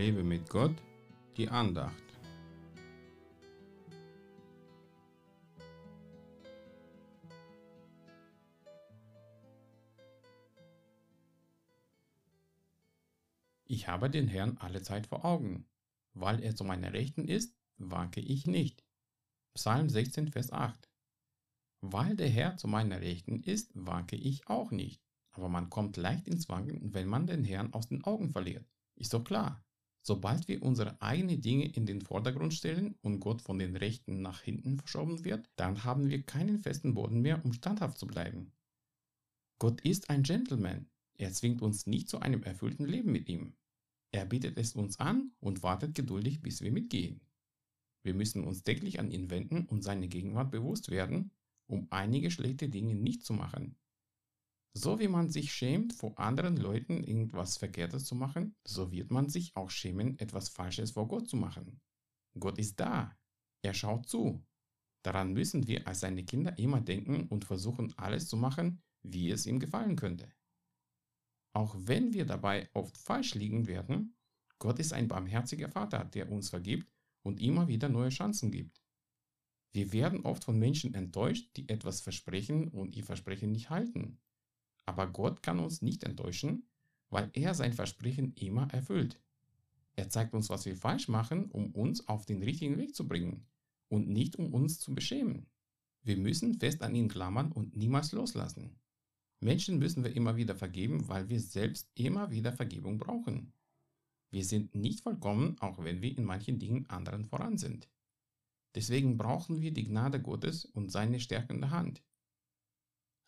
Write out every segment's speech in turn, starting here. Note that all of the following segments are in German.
Lebe mit Gott, die Andacht. Ich habe den Herrn alle Zeit vor Augen. Weil er zu meiner Rechten ist, wanke ich nicht. Psalm 16, Vers 8. Weil der Herr zu meiner Rechten ist, wanke ich auch nicht. Aber man kommt leicht ins Wanken, wenn man den Herrn aus den Augen verliert. Ist doch klar. Sobald wir unsere eigenen Dinge in den Vordergrund stellen und Gott von den Rechten nach hinten verschoben wird, dann haben wir keinen festen Boden mehr, um standhaft zu bleiben. Gott ist ein Gentleman. Er zwingt uns nicht zu einem erfüllten Leben mit ihm. Er bietet es uns an und wartet geduldig, bis wir mitgehen. Wir müssen uns täglich an ihn wenden und seine Gegenwart bewusst werden, um einige schlechte Dinge nicht zu machen, so wie man sich schämt, vor anderen Leuten irgendwas Verkehrtes zu machen, so wird man sich auch schämen, etwas Falsches vor Gott zu machen. Gott ist da. Er schaut zu. Daran müssen wir als seine Kinder immer denken und versuchen, alles zu machen, wie es ihm gefallen könnte. Auch wenn wir dabei oft falsch liegen werden, Gott ist ein barmherziger Vater, der uns vergibt und immer wieder neue Chancen gibt. Wir werden oft von Menschen enttäuscht, die etwas versprechen und ihr Versprechen nicht halten. Aber Gott kann uns nicht enttäuschen, weil er sein Versprechen immer erfüllt. Er zeigt uns, was wir falsch machen, um uns auf den richtigen Weg zu bringen und nicht um uns zu beschämen. Wir müssen fest an ihn klammern und niemals loslassen. Menschen müssen wir immer wieder vergeben, weil wir selbst immer wieder Vergebung brauchen. Wir sind nicht vollkommen, auch wenn wir in manchen Dingen anderen voran sind. Deswegen brauchen wir die Gnade Gottes und seine stärkende Hand.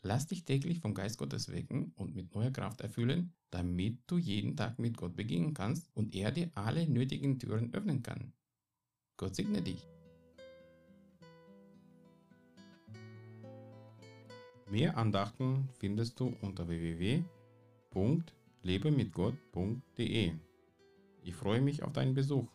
Lass dich täglich vom Geist Gottes wecken und mit neuer Kraft erfüllen, damit du jeden Tag mit Gott beginnen kannst und er dir alle nötigen Türen öffnen kann. Gott segne dich. Mehr Andachten findest du unter www.lebemitgott.de. Ich freue mich auf deinen Besuch.